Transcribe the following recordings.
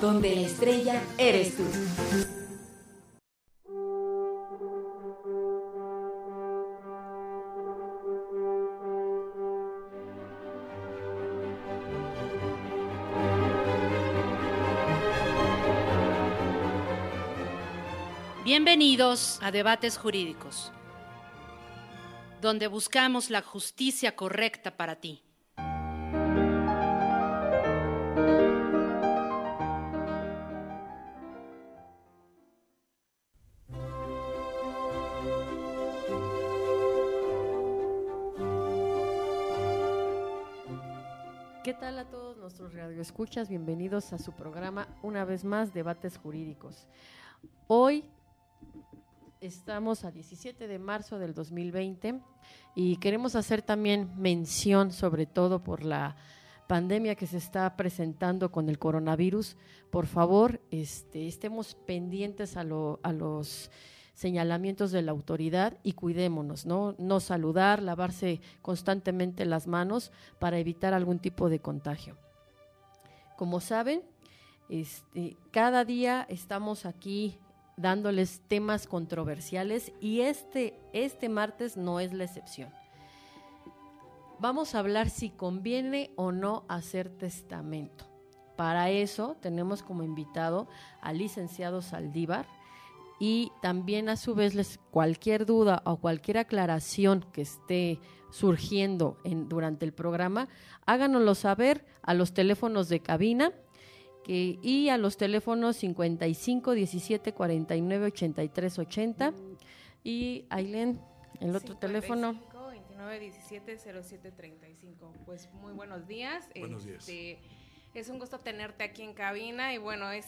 donde la estrella eres tú. Bienvenidos a Debates Jurídicos, donde buscamos la justicia correcta para ti. Nuestros radioescuchas? Bienvenidos a su programa, una vez más, Debates Jurídicos. Hoy estamos a 17 de marzo del 2020 y queremos hacer también mención, sobre todo por la pandemia que se está presentando con el coronavirus. Por favor, este, estemos pendientes a, a los señalamientos de la autoridad y cuidémonos, ¿no? No saludar, lavarse constantemente las manos para evitar algún tipo de contagio. Como saben, este, cada día estamos aquí dándoles temas controversiales y este, este martes no es la excepción. Vamos a hablar si conviene o no hacer testamento. Para eso tenemos como invitado al licenciado Saldívar, y también a su vez les cualquier duda o cualquier aclaración que esté surgiendo en, durante el programa, háganoslo saber a los teléfonos de cabina que, y a los teléfonos 55 17 49 83 80 y Ailén, el otro teléfono 29 17 07 35. Pues muy buenos días. Buenos días. Este, es un gusto tenerte aquí en cabina y bueno, es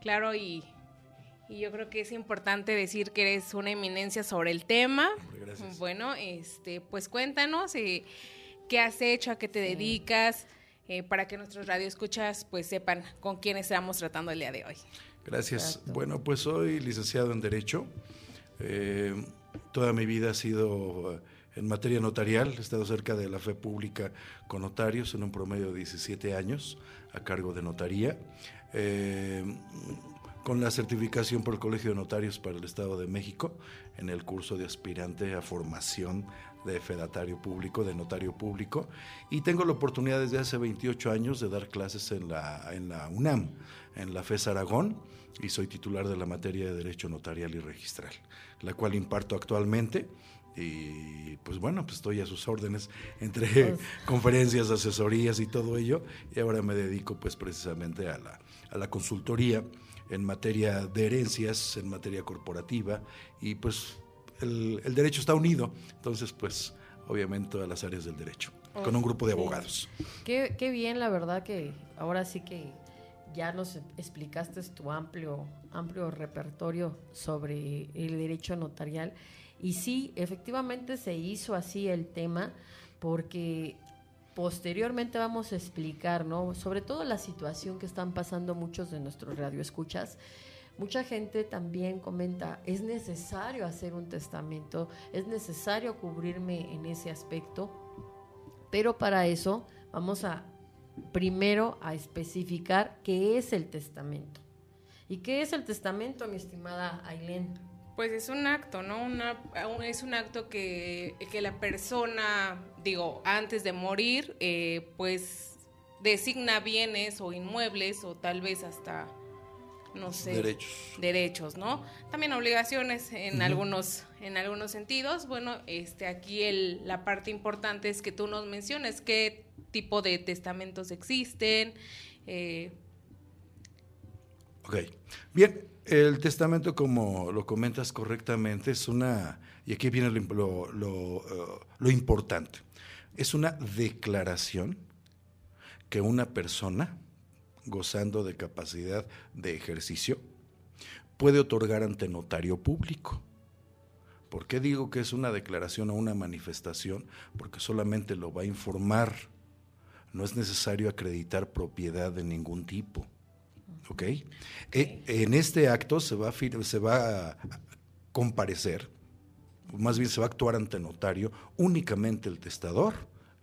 claro y y yo creo que es importante decir que eres una eminencia sobre el tema. Gracias. Bueno, este, pues cuéntanos eh, qué has hecho, a qué te dedicas, eh, para que nuestros radioescuchas pues sepan con quién estamos tratando el día de hoy. Gracias. Bueno, pues soy licenciado en Derecho. Eh, toda mi vida ha sido en materia notarial. He estado cerca de la fe pública con notarios en un promedio de 17 años a cargo de notaría con la certificación por el Colegio de Notarios para el Estado de México en el curso de aspirante a formación de fedatario público, de notario público, y tengo la oportunidad desde hace 28 años de dar clases en la, en la UNAM, en la FES Aragón, y soy titular de la materia de Derecho Notarial y Registral, la cual imparto actualmente. Y pues bueno, pues estoy a sus órdenes entre pues conferencias, asesorías y todo ello, y ahora me dedico pues precisamente a la, a la consultoría en materia de herencias, en materia corporativa, y pues el, derecho está unido, entonces pues obviamente todas las áreas del derecho, con un grupo de abogados. Qué, qué bien, la verdad que ahora sí que ya nos explicaste tu amplio, amplio repertorio sobre el derecho notarial. Y sí, efectivamente se hizo así el tema porque Posteriormente vamos a explicar, ¿no? Sobre todo la situación que están pasando muchos de nuestros radioescuchas. Mucha gente también comenta, es necesario hacer un testamento, es necesario cubrirme en ese aspecto, pero para eso vamos a primero a especificar qué es el testamento. ¿Y qué es el testamento, mi estimada Ailén? Pues es un acto, ¿no? Una, es un acto que, la persona, digo, antes de morir, eh, pues designa bienes o inmuebles o tal vez hasta, no sé, derechos, derechos ¿no? También obligaciones en algunos en algunos sentidos. Bueno, este aquí el, la parte importante es que tú nos menciones qué tipo de testamentos existen. Eh. ok, bien, el testamento, como lo comentas correctamente, es una, y aquí viene lo, lo, importante, es una declaración que una persona, gozando de capacidad de ejercicio, puede otorgar ante notario público. ¿Por qué digo que es una declaración o una manifestación? Porque solamente lo va a informar. No es necesario acreditar propiedad de ningún tipo. ¿Ok? Eh, en este acto se va, a, se va a comparecer, más bien se va a actuar ante notario únicamente el testador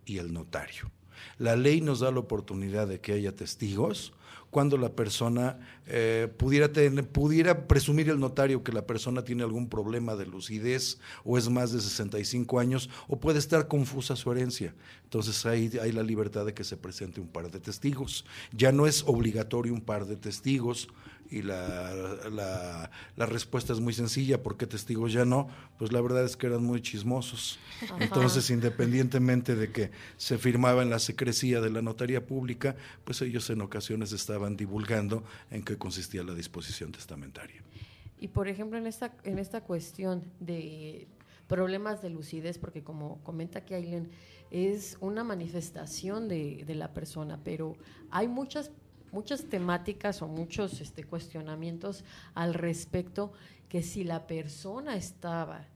y el notario. La ley nos da la oportunidad de que haya testigos cuando la persona eh, pudiera, pudiera presumir el notario que la persona tiene algún problema de lucidez o es más de 65 años o puede estar confusa su herencia. Entonces hay, hay la libertad de que se presente un par de testigos. Ya no es obligatorio un par de testigos y la, la, la, respuesta es muy sencilla, ¿por qué testigos ya no? Pues la verdad es que eran muy chismosos. Entonces, independientemente de que se firmaba en la secrecía de la notaría pública, pues ellos en ocasiones estaban divulgando en qué consistía la disposición testamentaria. Y por ejemplo, en esta, en esta cuestión de problemas de lucidez, porque como comenta Aileen, es una manifestación de, de la persona, pero hay muchas muchas temáticas o muchos este, cuestionamientos al respecto que si la persona estaba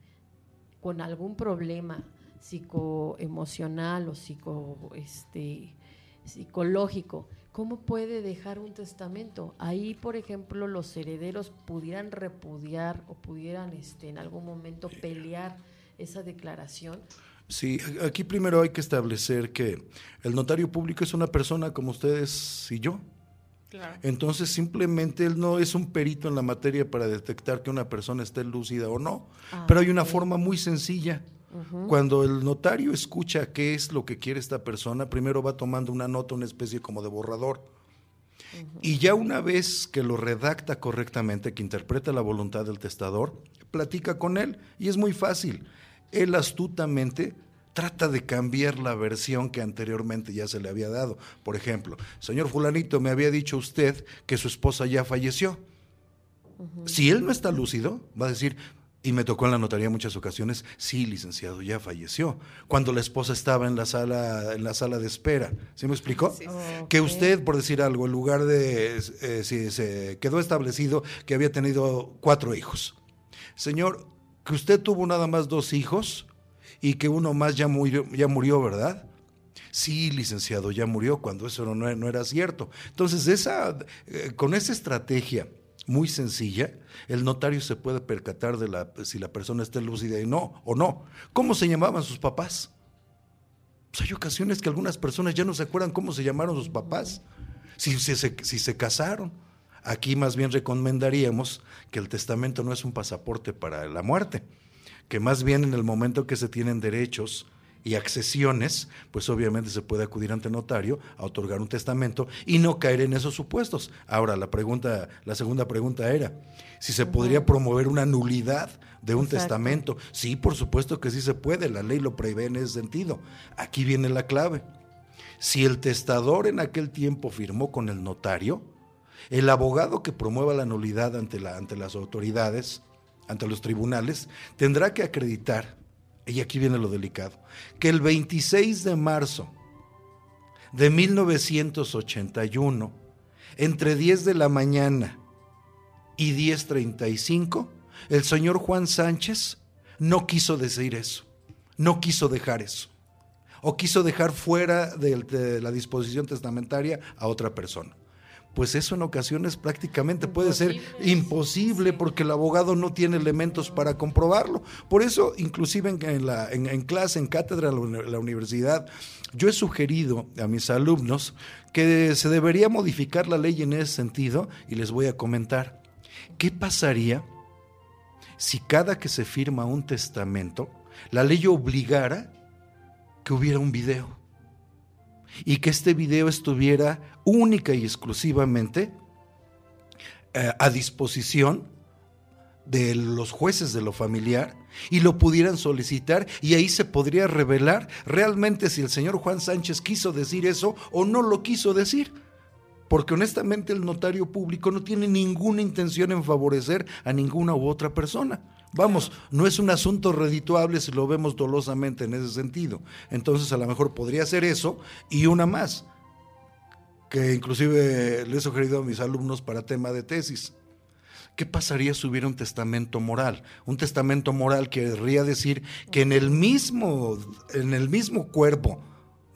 con algún problema psicoemocional o psico, este, psicológico, ¿cómo puede dejar un testamento? Ahí, por ejemplo, los herederos pudieran repudiar o pudieran este, en algún momento pelear esa declaración. Sí, aquí primero hay que establecer que el notario público es una persona como ustedes y yo, entonces simplemente él no es un perito en la materia para detectar que una persona esté lúcida o no, ah, pero hay una forma muy sencilla. Cuando el notario escucha qué es lo que quiere esta persona, primero va tomando una nota, una especie como de borrador. Y ya una vez que lo redacta correctamente, que interpreta la voluntad del testador, platica con él y es muy fácil. Él astutamente trata de cambiar la versión que anteriormente ya se le había dado. Por ejemplo, señor fulanito, me había dicho usted que su esposa ya falleció. Si él no está lúcido, va a decir, y me tocó en la notaría muchas ocasiones, sí, licenciado, ya falleció. Cuando la esposa estaba en la sala, en la sala de espera. ¿Sí me explicó? Que usted, por decir algo, en lugar de eh, si se quedó establecido que había tenido cuatro hijos. Señor, que usted tuvo nada más dos hijos, y que uno más ya murió, ya murió ¿verdad? Sí, licenciado, ya murió cuando eso no, no era cierto. Entonces, esa, eh, con esa estrategia muy sencilla, el notario se puede percatar de la, si la persona está lúcida y no, o no. ¿Cómo se llamaban sus papás? Pues hay ocasiones que algunas personas ya no se acuerdan cómo se llamaron sus papás, si, si, si se casaron. Aquí más bien recomendaríamos que el testamento no es un pasaporte para la muerte que más bien en el momento que se tienen derechos y accesiones, pues obviamente se puede acudir ante notario a otorgar un testamento y no caer en esos supuestos. Ahora, la pregunta, la segunda pregunta era si se podría promover una nulidad de un testamento. Sí, por supuesto que sí se puede, la ley lo prevé en ese sentido. Aquí viene la clave. Si el testador en aquel tiempo firmó con el notario, el abogado que promueva la nulidad ante, la, ante las autoridades ante los tribunales, tendrá que acreditar, y aquí viene lo delicado, que el 26 de marzo de 1981, entre 10 de la mañana y 10.35, el señor Juan Sánchez no quiso decir eso, no quiso dejar eso, o quiso dejar fuera de la disposición testamentaria a otra persona pues eso en ocasiones prácticamente puede ser imposible porque el abogado no tiene elementos para comprobarlo. Por eso, inclusive en, la, en, clase, en cátedra de la universidad, yo he sugerido a mis alumnos que se debería modificar la ley en ese sentido y les voy a comentar. ¿Qué pasaría si cada que se firma un testamento, la ley obligara que hubiera un video? Y que este video estuviera única y exclusivamente eh, a disposición de los jueces de lo familiar y lo pudieran solicitar y ahí se podría revelar realmente si el señor Juan Sánchez quiso decir eso o no lo quiso decir. Porque honestamente el notario público no tiene ninguna intención en favorecer a ninguna u otra persona. Vamos, no es un asunto redituable si lo vemos dolosamente en ese sentido. Entonces a lo mejor podría ser eso y una más, que inclusive le he sugerido a mis alumnos para tema de tesis. ¿Qué pasaría si hubiera un testamento moral? Un testamento moral querría decir que en el mismo, en el mismo cuerpo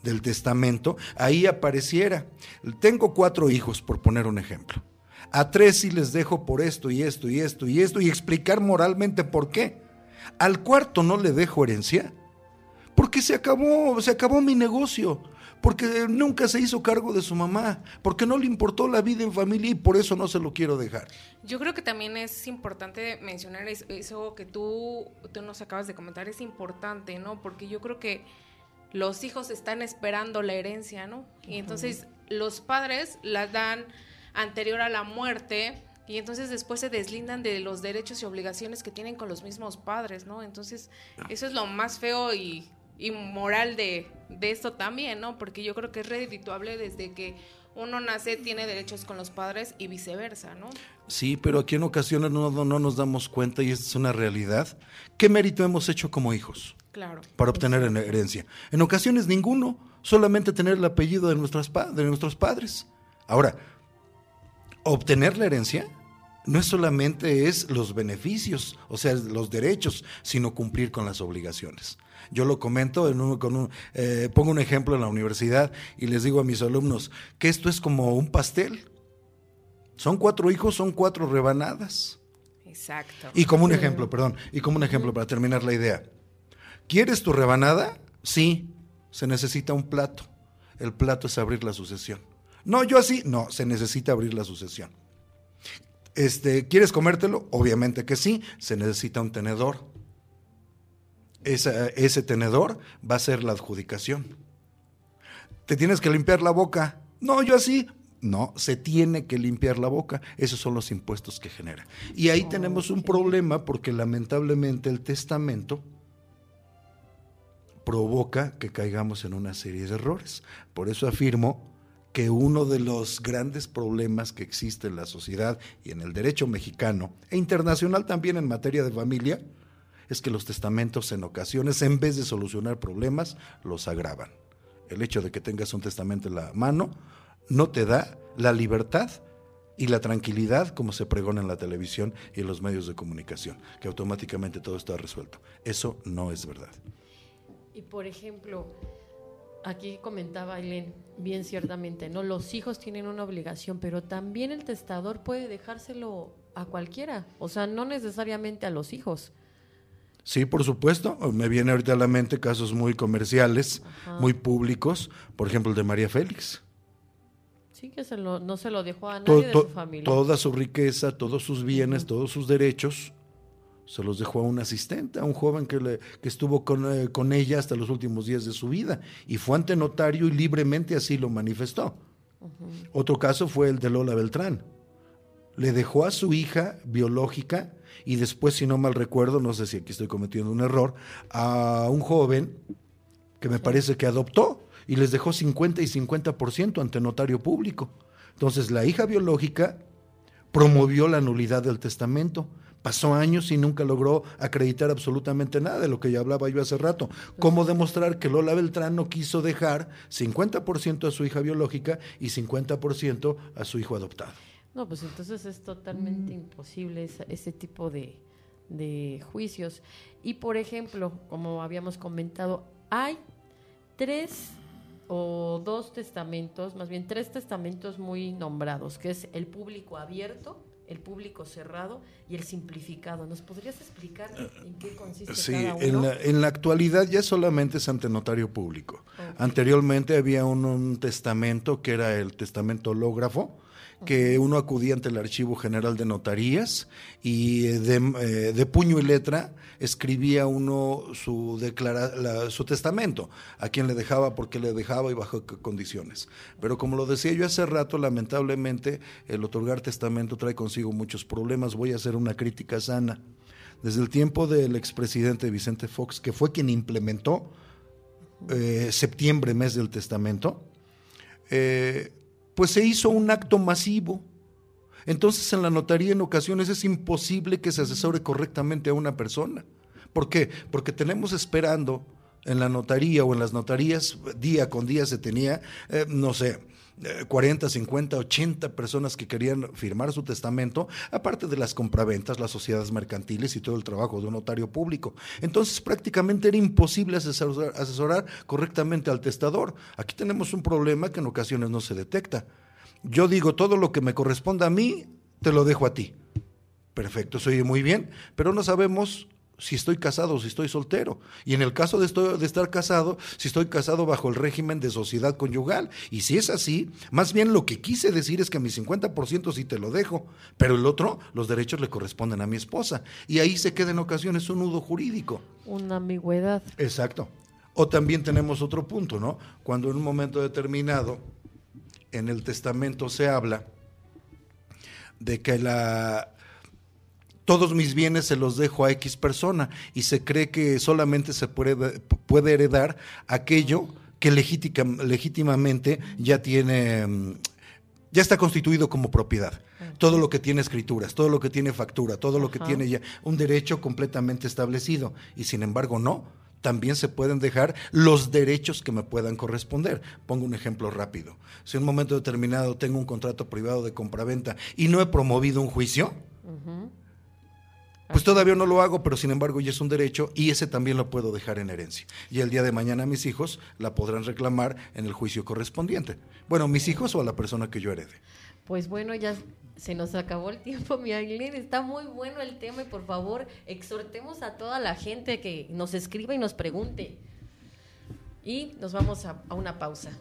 del testamento, ahí apareciera. Tengo cuatro hijos, por poner un ejemplo. A tres sí les dejo por esto y esto y esto y esto y explicar moralmente por qué. Al cuarto no le dejo herencia porque se acabó, se acabó mi negocio. Porque nunca se hizo cargo de su mamá, porque no le importó la vida en familia y por eso no se lo quiero dejar. Yo creo que también es importante mencionar eso que tú, tú nos acabas de comentar, es importante, ¿no? Porque yo creo que los hijos están esperando la herencia, ¿no? Y entonces los padres la dan anterior a la muerte y entonces después se deslindan de los derechos y obligaciones que tienen con los mismos padres, ¿no? Entonces eso es lo más feo y, y moral de, de esto también, ¿no? Porque yo creo que es redituable desde que uno nace, tiene derechos con los padres y viceversa, ¿no? Sí, pero aquí en ocasiones no, no, nos damos cuenta y es una realidad. ¿Qué mérito hemos hecho como hijos? Claro. Para obtener herencia. En ocasiones ninguno, solamente tener el apellido de, nuestras, de nuestros padres. Ahora, obtener la herencia no es solamente es los beneficios, o sea, los derechos, sino cumplir con las obligaciones. Yo lo comento, en con un, eh, pongo un ejemplo en la universidad y les digo a mis alumnos que esto es como un pastel. Son cuatro hijos, son cuatro rebanadas. Exacto. Y como un ejemplo, perdón, y como un ejemplo para terminar la idea. ¿Quieres tu rebanada? Sí, se necesita un plato. El plato es abrir la sucesión. No, yo así, no, se necesita abrir la sucesión. Este, ¿Quieres comértelo? Obviamente que sí, se necesita un tenedor. ese tenedor va a ser la adjudicación. ¿Te tienes que limpiar la boca? No, yo así. No, se tiene que limpiar la boca. Esos son los impuestos que genera. Y ahí tenemos un problema porque lamentablemente el testamento provoca que caigamos en una serie de errores. Por eso afirmo que uno de los grandes problemas que existe en la sociedad y en el derecho mexicano e internacional también en materia de familia es que los testamentos en ocasiones, en vez de solucionar problemas, los agravan. El hecho de que tengas un testamento en la mano no te da la libertad y la tranquilidad como se pregona en la televisión y en los medios de comunicación, que automáticamente todo está resuelto. Eso no es verdad. Y por ejemplo, aquí comentaba Aileen, bien ciertamente, ¿no? Los hijos tienen una obligación, pero también el testador puede dejárselo a cualquiera, o sea, no necesariamente a los hijos. Sí, por supuesto. Me viene ahorita a la mente casos muy comerciales, muy públicos, por ejemplo el de María Félix. Sí, que no se lo dejó a nadie de su familia. Toda su riqueza, todos sus bienes, todos sus derechos se los dejó a un asistente, a un joven que, le, que estuvo con, eh, con, ella hasta los últimos días de su vida y fue ante notario y libremente así lo manifestó. Otro caso fue el de Lola Beltrán. Le dejó a su hija biológica y después, si no mal recuerdo, no sé si aquí estoy cometiendo un error, a un joven que me parece que adoptó y les dejó 50 y 50% ante notario público. Entonces la hija biológica promovió la nulidad del testamento Pasó años y nunca logró acreditar absolutamente nada de lo que ya hablaba yo hace rato. ¿Cómo demostrar que Lola Beltrán no quiso dejar 50% a su hija biológica y 50% a su hijo adoptado? No, pues entonces es totalmente imposible ese, tipo de, de juicios. Y por ejemplo, como habíamos comentado, hay tres o dos testamentos, más bien tres testamentos muy nombrados, que es el público abierto, el público cerrado y el simplificado. ¿Nos podrías explicar en qué consiste sí, cada uno? En la, en la actualidad ya solamente es ante notario público. Anteriormente había un, testamento que era el testamento hológrafo, que uno acudía ante el Archivo General de Notarías y eh, eh, de, puño y letra escribía uno su, declara, su testamento, a quien le dejaba, por qué le dejaba y bajo qué condiciones. Pero como lo decía yo hace rato, lamentablemente el otorgar testamento trae consigo muchos problemas. Voy a hacer una crítica sana. Desde el tiempo del expresidente Vicente Fox, que fue quien implementó eh, septiembre, mes del testamento, eh, pues se hizo un acto masivo. Entonces en la notaría en ocasiones es imposible que se asesore correctamente a una persona. ¿Por qué? Porque tenemos esperando en la notaría o en las notarías, día con día se tenía, eh, no sé, 40, 50, 80 personas que querían firmar su testamento, aparte de las compraventas, las sociedades mercantiles y todo el trabajo de un notario público. Entonces prácticamente era imposible asesorar, correctamente al testador. Aquí tenemos un problema que en ocasiones no se detecta. Yo digo, todo lo que me corresponda a mí, te lo dejo a ti. Perfecto, se oye muy bien, pero no sabemos si estoy casado o si estoy soltero. Y en el caso de, de, estar casado, si estoy casado bajo el régimen de sociedad conyugal. Y si es así, más bien lo que quise decir es que mi 50% sí te lo dejo, pero el otro, los derechos le corresponden a mi esposa. Y ahí se queda en ocasiones un nudo jurídico. Una ambigüedad. Exacto. O también tenemos otro punto, ¿no? Cuando en un momento determinado en el testamento se habla de que la todos mis bienes se los dejo a X persona y se cree que solamente se puede, puede heredar aquello que legítimamente ya tiene, mm, ya está constituido como propiedad. Todo lo que tiene escrituras, todo lo que tiene factura, todo lo que tiene ya un derecho completamente establecido. Y sin embargo, no. También se pueden dejar los derechos que me puedan corresponder. Pongo un ejemplo rápido. Si en un momento determinado tengo un contrato privado de compraventa y no he promovido un juicio, pues todavía no lo hago, pero sin embargo ya es un derecho y ese también lo puedo dejar en herencia. Y el día de mañana mis hijos la podrán reclamar en el juicio correspondiente. Bueno, mis hijos o a la persona que yo herede. Pues bueno, ya se nos acabó el tiempo, mi Aileen. Está muy bueno el tema y por favor exhortemos a toda la gente que nos escriba y nos pregunte. Y nos vamos a, a una pausa.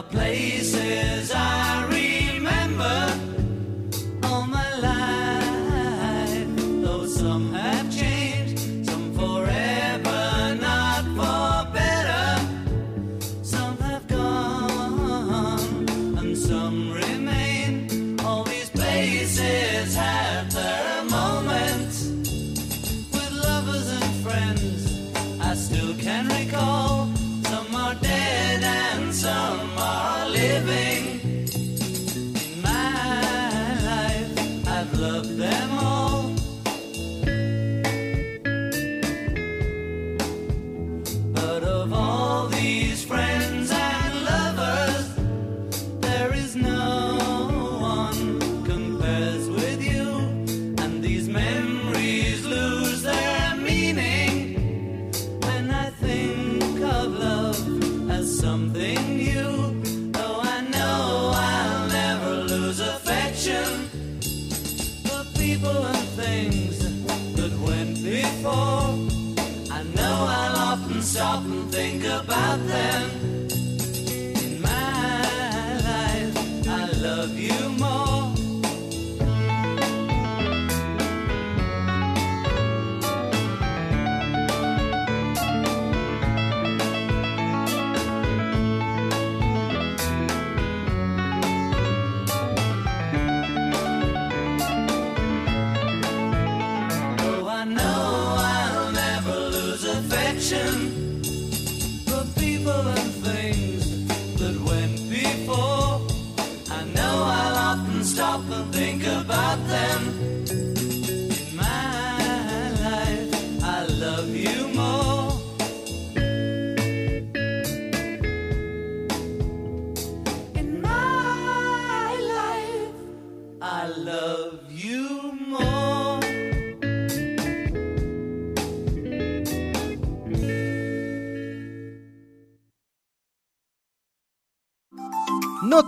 Places I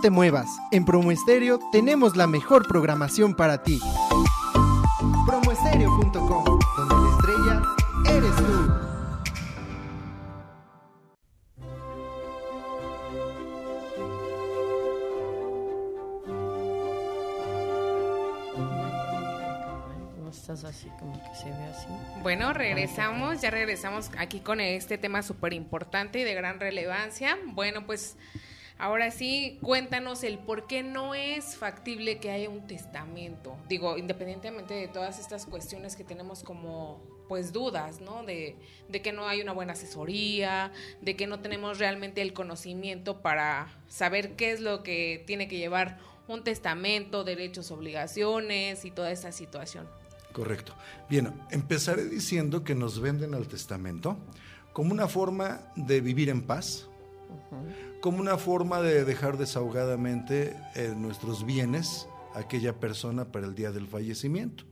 te muevas, en Promo Estéreo tenemos la mejor programación para ti. Promoestereo.com, donde la estrella eres tú. No estás así como que se ve así. Bueno, regresamos, ya regresamos aquí con este tema súper importante y de gran relevancia. Bueno, pues ahora sí, cuéntanos el por qué no es factible que haya un testamento. Digo, independientemente de todas estas cuestiones que tenemos como pues dudas, ¿no? De, de que no hay una buena asesoría, de que no tenemos realmente el conocimiento para saber qué es lo que tiene que llevar un testamento, derechos, obligaciones y toda esa situación. Correcto. Bien, empezaré diciendo que nos venden al testamento como una forma de vivir en paz, como una forma de dejar desahogadamente eh, nuestros bienes a aquella persona para el día del fallecimiento,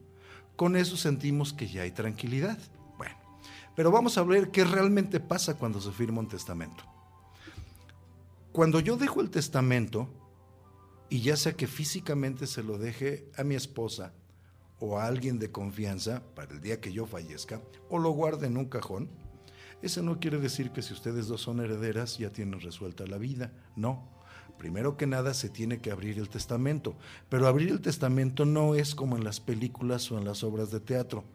Con eso sentimos que ya hay tranquilidad. Bueno, pero vamos a ver qué realmente pasa cuando se firma un testamento. Cuando yo dejo el testamento, y ya sea que físicamente se lo deje a mi esposa o a alguien de confianza para el día que yo fallezca, o lo guarde en un cajón, eso no quiere decir que si ustedes dos son herederas ya tienen resuelta la vida. No. Primero que nada se tiene que abrir el testamento, pero abrir el testamento no es como en las películas o en las obras de teatro,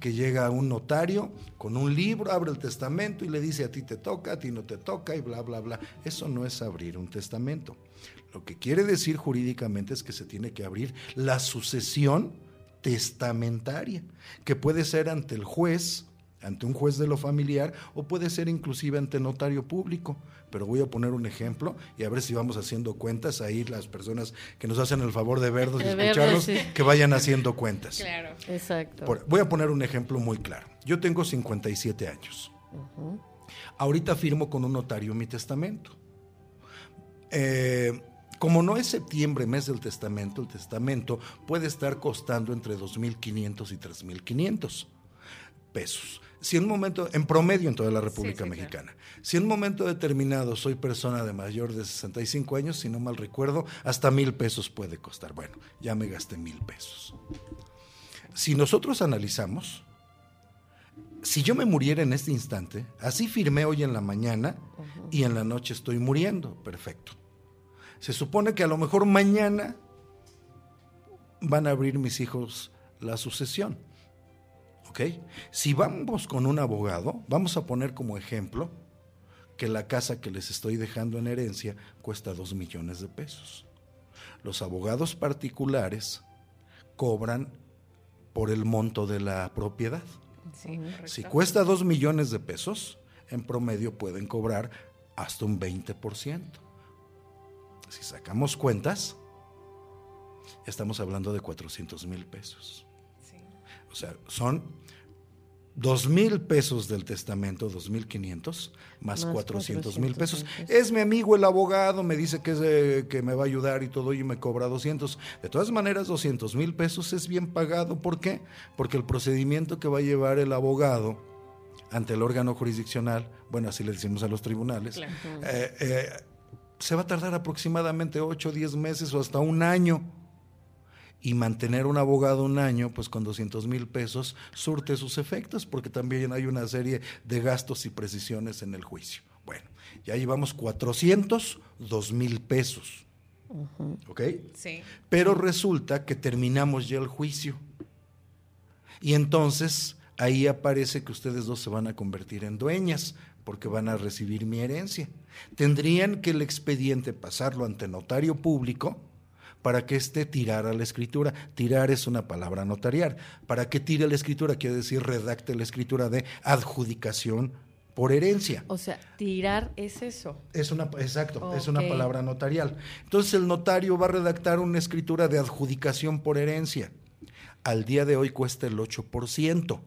que llega un notario con un libro, abre el testamento y le dice a ti te toca, a ti no te toca y bla, bla, bla. Eso no es abrir un testamento. Lo que quiere decir jurídicamente es que se tiene que abrir la sucesión testamentaria, que puede ser ante el juez, ante un juez de lo familiar o puede ser inclusive ante notario público. Pero voy a poner un ejemplo y a ver si vamos haciendo cuentas ahí las personas que nos hacen el favor de vernos y escucharnos, sí. que vayan haciendo cuentas. Claro. Exacto. Por- voy a poner un ejemplo muy claro. Yo tengo 57 años. Ahorita firmo con un notario mi testamento. Eh, como no es septiembre, mes del testamento, el testamento puede estar costando entre 2.500 y 3.500 pesos. Si en un momento, en promedio en toda la República sí. Mexicana, si en un momento determinado soy persona de mayor de 65 años, si no mal recuerdo, hasta mil pesos puede costar. Bueno, ya me gasté mil pesos. Si nosotros analizamos, si yo me muriera en este instante, así firmé hoy en la mañana y en la noche estoy muriendo, perfecto. Se supone que a lo mejor mañana van a abrir mis hijos la sucesión. ¿Ok? Si vamos con un abogado, vamos a poner como ejemplo que la casa que les estoy dejando en herencia cuesta dos millones de pesos. Los abogados particulares cobran por el monto de la propiedad. Sí. Si cuesta dos millones de pesos, en promedio pueden cobrar hasta un 20%. Si sacamos cuentas, estamos hablando de 400 mil pesos. O sea, son dos mil pesos del testamento, dos mil quinientos, más 400 mil 400,000 pesos. Es mi amigo el abogado, me dice que, es, eh, que me va a ayudar y todo y me cobra 200. De todas maneras, 200 mil pesos es bien pagado. ¿Por qué? Porque el procedimiento que va a llevar el abogado ante el órgano jurisdiccional, bueno, así le decimos a los tribunales, Claro. eh, eh, se va a tardar aproximadamente 8 o 10 meses o hasta un año. Y mantener un abogado un año, pues con 200 mil pesos, surte sus efectos, porque también hay una serie de gastos y precisiones en el juicio. Bueno, ya llevamos 402 mil pesos. ¿Ok? Sí. Pero resulta que terminamos ya el juicio. Y entonces ahí aparece que ustedes dos se van a convertir en dueñas porque van a recibir mi herencia. Tendrían que el expediente pasarlo ante notario público para que éste tirara la escritura. Tirar es una palabra notarial. Para que tire la escritura quiere decir redacte la escritura de adjudicación por herencia. O sea, tirar es eso. Es una, exacto, es una palabra notarial. Entonces el notario va a redactar una escritura de adjudicación por herencia. Al día de hoy cuesta el 8%.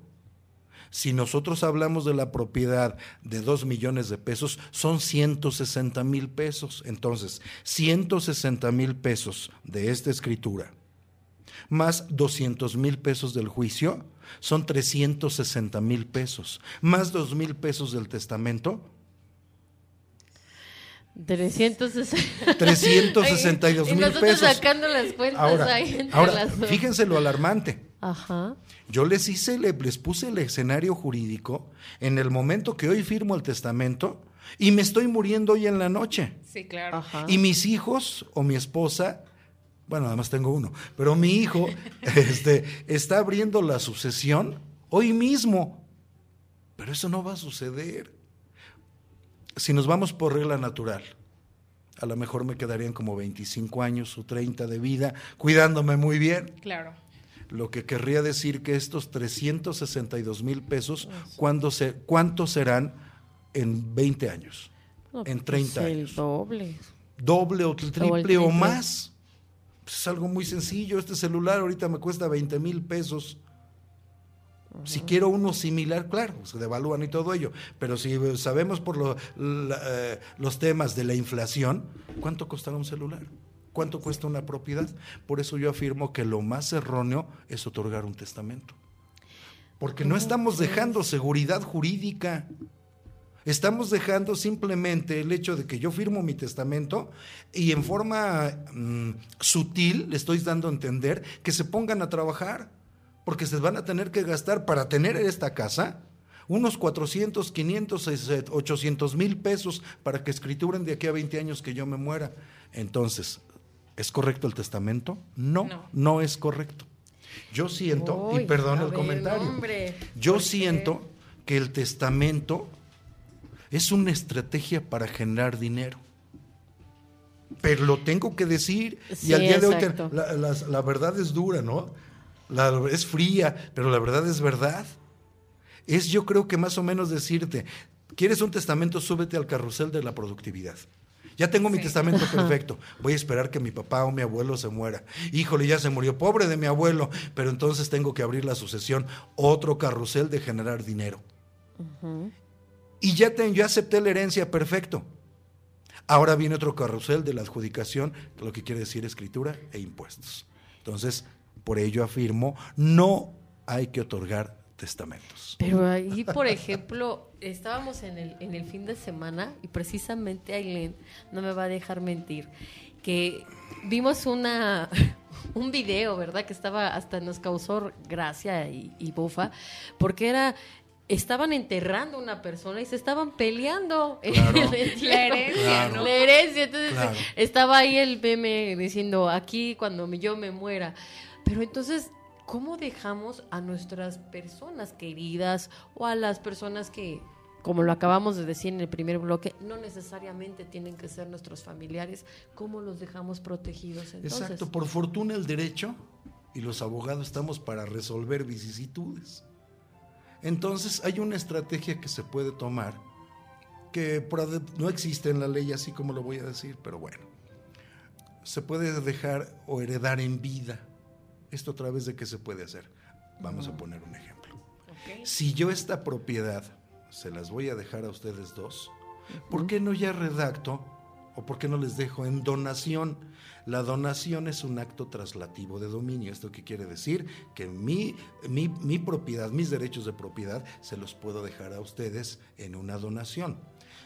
Si nosotros hablamos de la propiedad de 2 millones de pesos, son 160 mil pesos. Entonces, 160 mil pesos de esta escritura, más 200 mil pesos del juicio, son 360 mil pesos. Más 2 mil pesos del testamento, 360. 362 y mil nosotros pesos. sacando las cuentas Ahora, ahí entre ahora las dos. fíjense lo alarmante. Ajá. Yo les hice, le- les puse el escenario jurídico en el momento que hoy firmo el testamento y me estoy muriendo hoy en la noche. Sí, claro. Ajá. Y mis hijos o mi esposa, bueno, además tengo uno, pero mi hijo este, está abriendo la sucesión hoy mismo. Pero eso no va a suceder. Si nos vamos por regla natural, a lo mejor me quedarían como 25 años o 30 de vida, cuidándome muy bien. Claro. Lo que querría decir que estos 362 mil pesos, ¿cuándo se, ¿cuántos serán en 20 años? No, en pues 30 el años. doble. Doble o triple o, triple. más. Pues es algo muy sencillo. Este celular ahorita me cuesta 20 mil pesos. Si quiero uno similar, claro, se devalúan y todo ello. Pero si sabemos por lo- la- eh, los temas de la inflación, ¿cuánto costará un celular? Cuánto cuesta una propiedad. Por eso yo afirmo que lo más erróneo es otorgar un testamento. Porque no estamos dejando seguridad jurídica. Estamos dejando simplemente el hecho de que yo firmo mi testamento y en forma mm, sutil le estoy dando a entender que se pongan a trabajar, porque se van a tener que gastar para tener esta casa unos 400, 500, 800 mil pesos para que escrituren de aquí a 20 años que yo me muera. Entonces, ¿es correcto el testamento? No, no, es correcto. Yo siento, y perdón el comentario, yo siento que el testamento es una estrategia para generar dinero. Pero lo tengo que decir y al día de hoy la, verdad es dura, ¿no? es fría, pero la verdad es verdad. Es yo creo que más o menos decirte, ¿quieres un testamento? Súbete al carrusel de la productividad. Ya tengo mi testamento perfecto. Voy a esperar que mi papá o mi abuelo se muera. Híjole, ya se murió. Pobre de mi abuelo. Pero entonces tengo que abrir la sucesión. Otro carrusel de generar dinero. Y ya, ya acepté la herencia, perfecto. Ahora viene otro carrusel de la adjudicación, lo que quiere decir escritura e impuestos. Entonces, por ello afirmo, no hay que otorgar testamentos. Pero ahí, por ejemplo, estábamos en el, en el fin de semana y precisamente Aileen no me va a dejar mentir, que vimos una un video, ¿verdad? Que estaba hasta nos causó gracia y, y bufa, porque era estaban enterrando a una persona y se estaban peleando la herencia, ¿no? La herencia. Entonces estaba ahí el meme diciendo, aquí cuando yo me muera. Pero entonces, ¿cómo dejamos a nuestras personas queridas o a las personas que, como lo acabamos de decir en el primer bloque, no necesariamente tienen que ser nuestros familiares, ¿cómo los dejamos protegidos entonces? Exacto, por fortuna el derecho y los abogados estamos para resolver vicisitudes. Entonces hay una estrategia que se puede tomar que no existe en la ley así como lo voy a decir, pero bueno. Se puede dejar o heredar en vida. ¿Esto a través de qué se puede hacer? Vamos a poner un ejemplo. Si yo esta propiedad se las voy a dejar a ustedes dos, ¿por qué no ya redacto o por qué no les dejo en donación? La donación es un acto traslativo de dominio. ¿Esto qué quiere decir? Que mi, mi, propiedad, mis derechos de propiedad, se los puedo dejar a ustedes en una donación.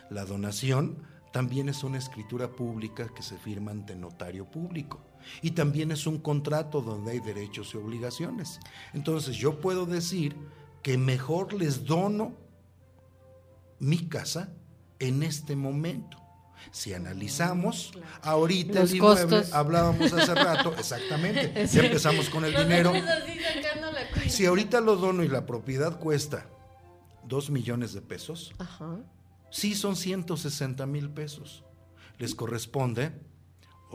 La donación también es una escritura pública que se firma ante notario público. Y también es un contrato donde hay derechos y obligaciones. Entonces yo puedo decir que mejor les dono mi casa en este momento. Si analizamos, ahorita el inmueble, hablábamos hace rato, exactamente, ya empezamos con el dinero. Si ahorita lo dono y la propiedad cuesta dos millones de pesos, sí son 160 mil pesos. Les corresponde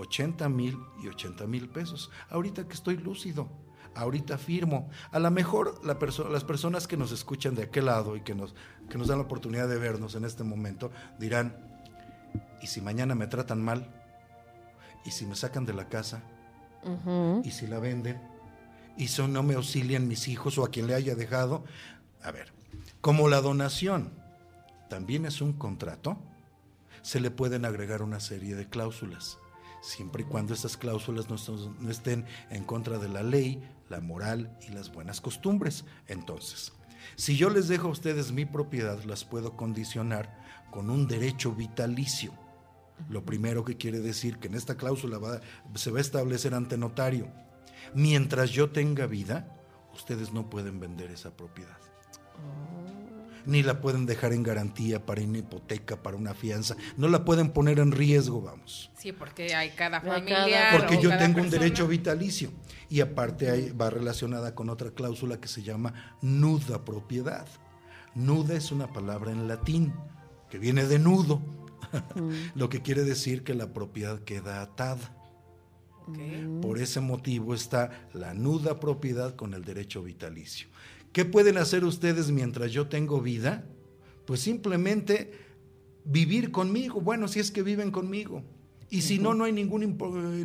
80 mil y 80 mil pesos. Ahorita que estoy lúcido, ahorita firmo. A lo mejor la las personas que nos escuchan de aquel lado y que nos, que nos dan la oportunidad de vernos en este momento dirán, ¿Y si mañana me tratan mal? ¿Y si me sacan de la casa? ¿Y si la venden? ¿Y si no me auxilian mis hijos o a quien le haya dejado? A ver, como la donación también es un contrato, se le pueden agregar una serie de cláusulas, siempre y cuando estas cláusulas no, no estén en contra de la ley, la moral y las buenas costumbres. Entonces, si yo les dejo a ustedes mi propiedad, las puedo condicionar con un derecho vitalicio. Lo primero que quiere decir que en esta cláusula se va a establecer ante notario. Mientras yo tenga vida, ustedes no pueden vender esa propiedad. Ni la pueden dejar en garantía para una hipoteca, para una fianza. No la pueden poner en riesgo, vamos. Sí, porque hay cada familia. Porque yo tengo un derecho vitalicio. Y aparte va relacionada con otra cláusula que se llama nuda propiedad. Nuda es una palabra en latín que viene de nudo lo que quiere decir que la propiedad queda atada. Por ese motivo está la nuda propiedad con el derecho vitalicio. ¿Qué pueden hacer ustedes mientras yo tengo vida? Pues simplemente vivir conmigo. Bueno, si es que viven conmigo. Y si no, no hay ningún,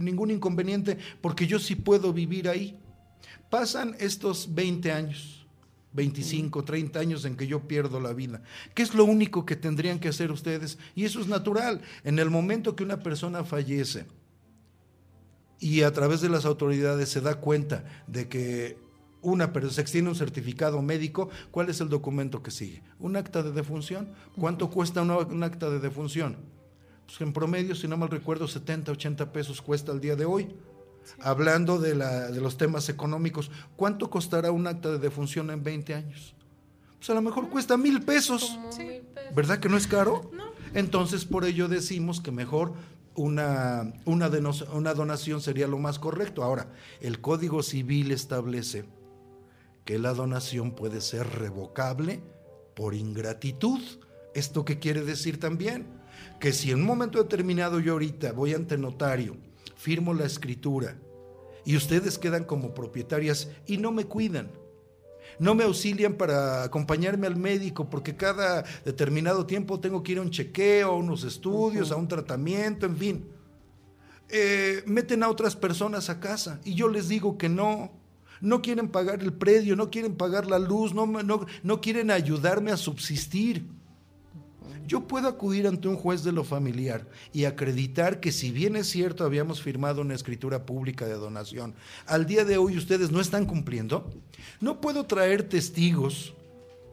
ningún inconveniente porque yo sí puedo vivir ahí. Pasan estos 20 años 25, 30 años en que yo pierdo la vida. ¿Qué es lo único que tendrían que hacer ustedes? Y eso es natural. En el momento que una persona fallece, y a través de las autoridades se da cuenta de que una, pero se extiende un certificado médico, ¿cuál es el documento que sigue? Un acta de defunción. ¿Cuánto cuesta una, un acta de defunción? Pues en promedio, si no mal recuerdo, 70, 80 pesos cuesta el día de hoy. Hablando de, la, de los temas económicos, ¿cuánto costará un acta de defunción en 20 años? Pues a lo mejor cuesta mil pesos. ¿Verdad que no es caro? Entonces, por ello decimos que mejor una, una, una donación sería lo más correcto. Ahora, el Código Civil establece que la donación puede ser revocable por ingratitud. ¿Esto qué quiere decir también? Que si en un momento determinado yo ahorita voy ante notario, firmo la escritura y ustedes quedan como propietarias y no me cuidan, no me auxilian para acompañarme al médico porque cada determinado tiempo tengo que ir a un chequeo, a unos estudios, a un tratamiento, en fin. Eh, meten a otras personas a casa y yo les digo que no. No quieren pagar el predio, no quieren pagar la luz, no, no, quieren ayudarme a subsistir. Yo puedo acudir ante un juez de lo familiar y acreditar que si bien es cierto habíamos firmado una escritura pública de donación, al día de hoy ustedes no están cumpliendo. No puedo traer testigos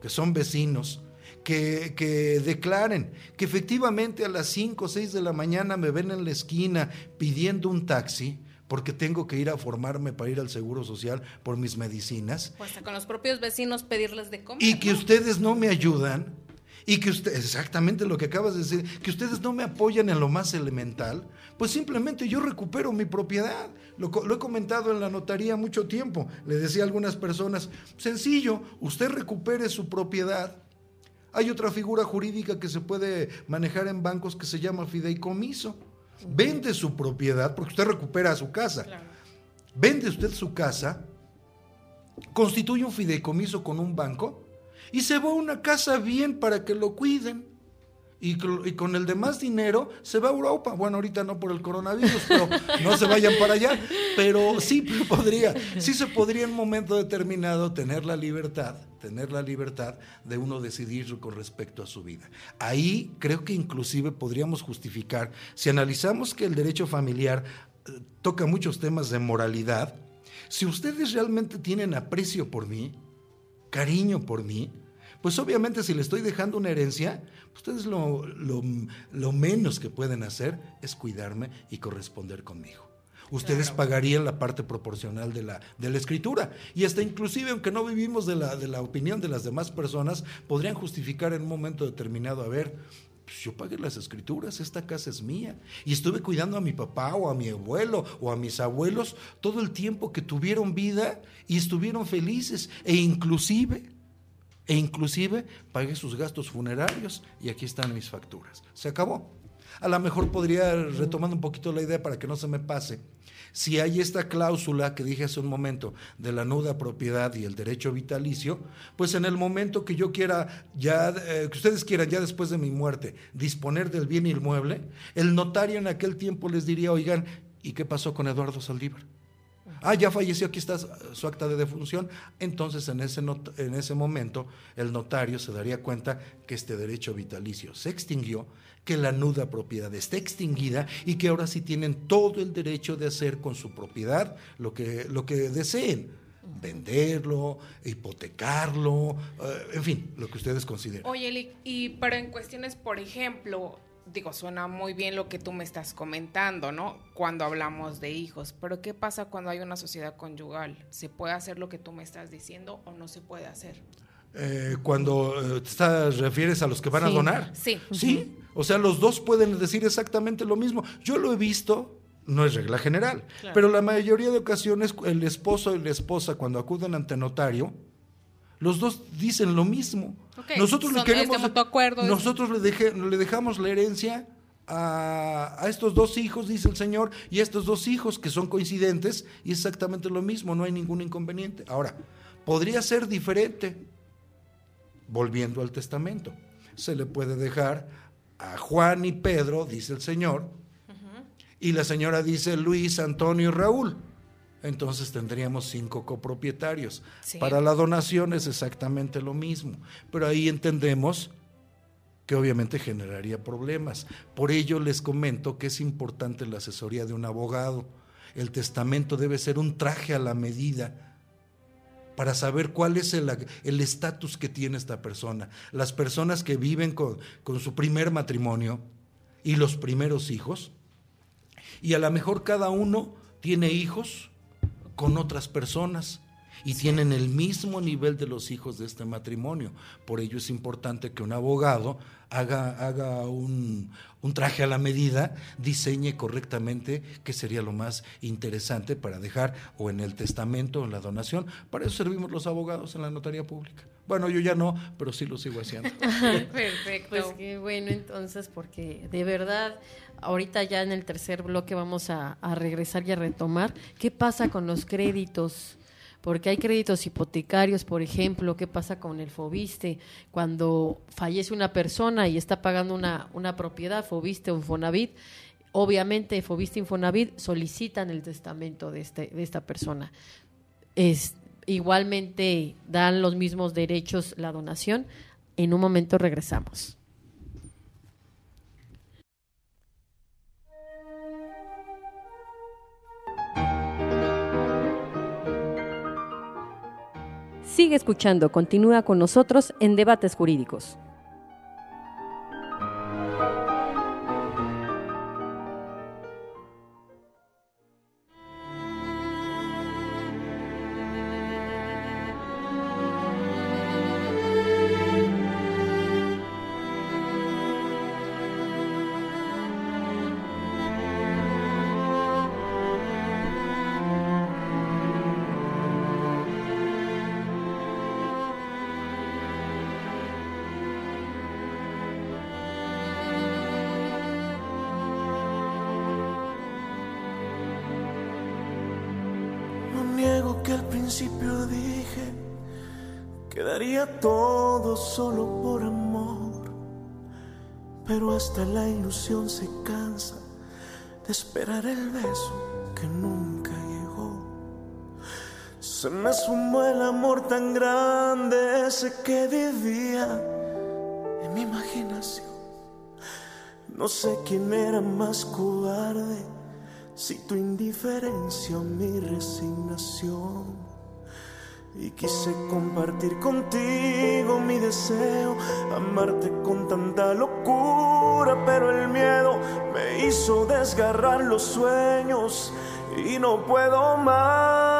que son vecinos, que, que, declaren que efectivamente a las 5 o 6 de la mañana me ven en la esquina pidiendo un taxi porque tengo que ir a formarme para ir al Seguro Social por mis medicinas. Pues con los propios vecinos pedirles de comer. Y que ustedes no me ayudan y que usted, exactamente lo que acabas de decir, que ustedes no me apoyan en lo más elemental, pues simplemente yo recupero mi propiedad. Lo, lo, he comentado en la notaría mucho tiempo. Le decía a algunas personas, sencillo, usted recupere su propiedad. Hay otra figura jurídica que se puede manejar en bancos que se llama fideicomiso. Vende su propiedad porque usted recupera su casa. Vende usted su casa, constituye un fideicomiso con un banco y se va a una casa bien para que lo cuiden. Y, con el demás dinero se va a Europa. Bueno, ahorita no por el coronavirus, pero no se vayan para allá. Pero sí podría, sí se podría en un momento determinado tener la libertad, tener la libertad de uno decidir con respecto a su vida. Ahí creo que inclusive podríamos justificar, si analizamos que el derecho familiar eh, toca muchos temas de moralidad, si ustedes realmente tienen aprecio por mí, cariño por mí, pues obviamente si le estoy dejando una herencia, ustedes lo, lo, menos que pueden hacer es cuidarme y corresponder conmigo. Ustedes pagarían la parte proporcional de la, de la escritura. Y hasta inclusive, aunque no vivimos de la, de la opinión de las demás personas, podrían justificar en un momento determinado, a ver, pues yo pagué las escrituras, esta casa es mía. Y estuve cuidando a mi papá o a mi abuelo o a mis abuelos todo el tiempo que tuvieron vida y estuvieron felices. E inclusive e inclusive pagué sus gastos funerarios y aquí están mis facturas. Se acabó. A lo mejor podría, retomando un poquito la idea para que no se me pase, si hay esta cláusula que dije hace un momento de la nuda propiedad y el derecho vitalicio, pues en el momento que yo quiera, ya, eh, que ustedes quieran ya después de mi muerte, disponer del bien inmueble, el notario en aquel tiempo les diría, oigan, ¿y qué pasó con Eduardo Saldívar? Ah, ya falleció, aquí está su acta de defunción. Entonces, en ese, en ese momento, el notario se daría cuenta que este derecho vitalicio se extinguió, que la nuda propiedad está extinguida y que ahora sí tienen todo el derecho de hacer con su propiedad lo que, lo que deseen. Venderlo, hipotecarlo, eh, en fin, lo que ustedes consideren. Oye, y para en cuestiones, por ejemplo, digo, suena muy bien lo que tú me estás comentando, ¿no? Cuando hablamos de hijos, pero ¿qué pasa cuando hay una sociedad conyugal? ¿Se puede hacer lo que tú me estás diciendo o no se puede hacer? Eh, cuando eh, te refieres a los que van a donar. Sí. Sí, o sea, los dos pueden decir exactamente lo mismo. Yo lo he visto, no es regla general, pero la mayoría de ocasiones el esposo y la esposa cuando acuden ante notario, los dos dicen lo mismo. Nosotros le queremos, nosotros le, le dejamos la herencia a, a, estos dos hijos, dice el Señor, y a estos dos hijos que son coincidentes, y exactamente lo mismo, no hay ningún inconveniente. Ahora, podría ser diferente, volviendo al testamento. Se le puede dejar a Juan y Pedro, dice el Señor, y la señora dice Luis, Antonio y Raúl entonces tendríamos cinco copropietarios. Para la donación es exactamente lo mismo, pero ahí entendemos que obviamente generaría problemas. Por ello les comento que es importante la asesoría de un abogado el testamento debe ser un traje a la medida para saber cuál es el estatus que tiene esta persona. Las personas que viven con, con su primer matrimonio y los primeros hijos, y a lo mejor cada uno tiene hijos con otras personas y tienen el mismo nivel de los hijos de este matrimonio. Por ello es importante que un abogado haga, haga un, traje a la medida, diseñe correctamente qué sería lo más interesante para dejar o en el testamento o en la donación. Para eso servimos los abogados en la notaría pública. Bueno, yo ya no, pero sí lo sigo haciendo. Perfecto. Pues qué bueno entonces, porque de verdad, ahorita ya en el tercer bloque vamos a, a regresar y a retomar. ¿Qué pasa con los créditos? Porque hay créditos hipotecarios, por ejemplo, ¿qué pasa con el Fobiste? Cuando fallece una persona y está pagando una, una propiedad, Fobiste o Infonavit, obviamente Fobiste Infonavit solicitan el testamento de, este, de esta persona. Es, igualmente dan los mismos derechos la donación. En un momento regresamos. Sigue escuchando, continúa con nosotros en Debates Jurídicos. Sumó el amor tan grande ese que vivía en mi imaginación. No sé quién era más cobarde, si tu indiferencia o mi resignación y quise compartir contigo mi deseo, amarte con tanta locura, pero el miedo me hizo desgarrar los sueños y no puedo más.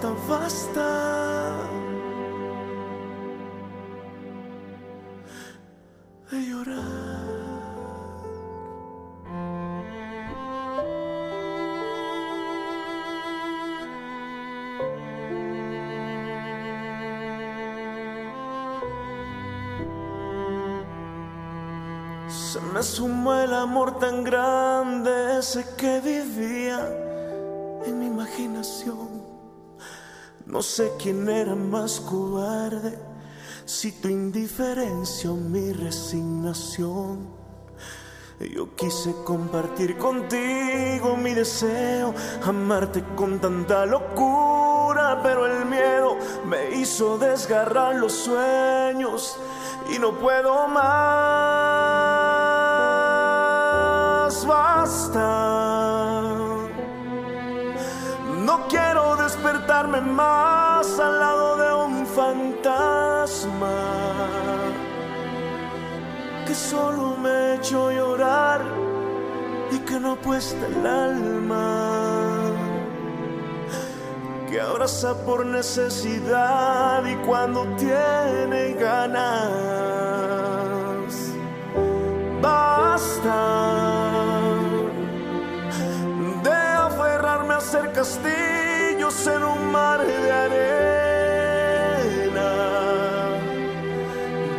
Basta, basta. De llorar. Se me sumó el amor tan grande ese que vivía No sé quién era más cobarde, si tu indiferencia o mi resignación. Yo quise compartir contigo mi deseo, amarte con tanta locura, pero el miedo me hizo desgarrar los sueños y no puedo más. Basta despertarme más al lado de un fantasma que solo me hecho llorar y que no puesta el alma, que abraza por necesidad y cuando tiene ganas. Basta de aferrarme a ser castillos en un mar de arena.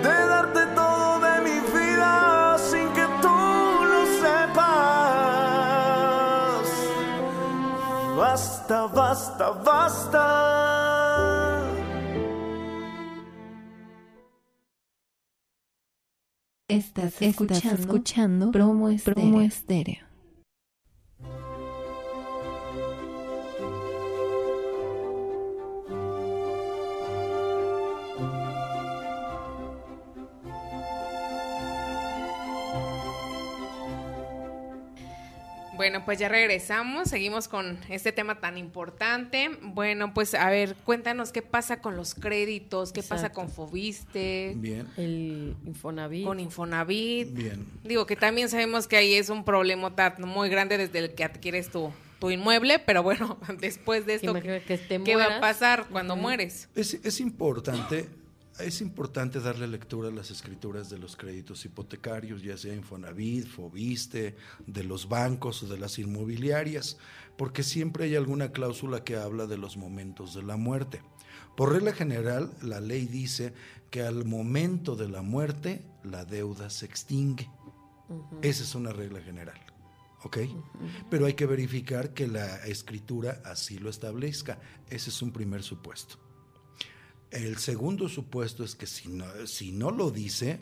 De darte todo de mi vida sin que tú lo sepas. Basta, basta, basta. Estás escuchando, escuchando promo, estéreo. promo estéreo. Bueno, pues ya regresamos, seguimos con este tema tan importante. Bueno, pues a ver, cuéntanos qué pasa con los créditos, qué pasa con Fobiste, Bien, El Infonavit. con Infonavit. bien. Digo que también sabemos que ahí es un problema muy grande desde el que adquieres tu, tu inmueble, pero bueno, después de esto, que ¿qué va a pasar cuando mueres? Es, es importante, es importante darle lectura a las escrituras de los créditos hipotecarios, ya sea Infonavit, Fobiste, de los bancos o de las inmobiliarias, porque siempre hay alguna cláusula que habla de los momentos de la muerte. Por regla general, la ley dice que al momento de la muerte la deuda se extingue. Esa es una regla general. ¿Ok? Pero hay que verificar que la escritura así lo establezca. Ese es un primer supuesto. El segundo supuesto es que si no, si no lo dice,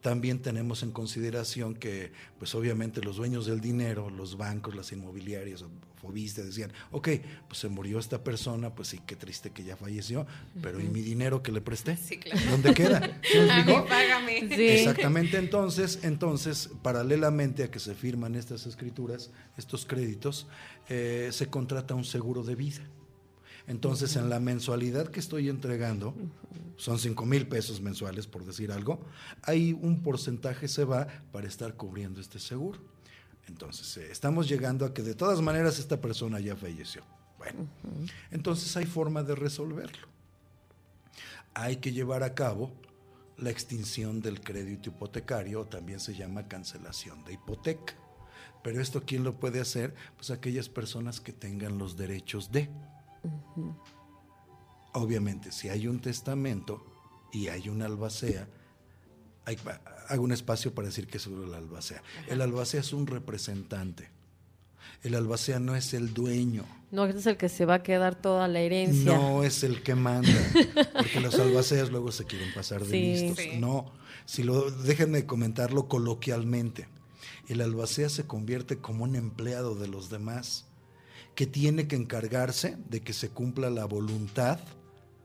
también tenemos en consideración que, pues obviamente los dueños del dinero, los bancos, las inmobiliarias, o fobistas decían, ok, pues se murió esta persona, pues sí, qué triste que ya falleció, pero ¿y mi dinero que le presté? Sí, claro. ¿Dónde queda? ¿Sí me A mí págame. Sí. Exactamente, entonces, entonces, paralelamente a que se firman estas escrituras, estos créditos, eh, se contrata un seguro de vida. Entonces, en la mensualidad que estoy entregando, son 5 mil pesos mensuales, por decir algo, hay un porcentaje se va para estar cubriendo este seguro. Entonces, eh, estamos llegando a que de todas maneras esta persona ya falleció. Bueno, entonces hay forma de resolverlo. Hay que llevar a cabo la extinción del crédito hipotecario, o también se llama cancelación de hipoteca. Pero esto, ¿quién lo puede hacer? Pues aquellas personas que tengan los derechos de. Obviamente, si hay un testamento y hay una albacea, hay, hago un espacio para decir que es sobre la albacea. El albacea es un representante. El albacea no es el dueño. No, este es el que se va a quedar toda la herencia. No es el que manda, porque los albaceas luego se quieren pasar de Sí. listos. Sí. No, si lo déjenme comentarlo coloquialmente. El albacea se convierte como un empleado de los demás que tiene que encargarse de que se cumpla la voluntad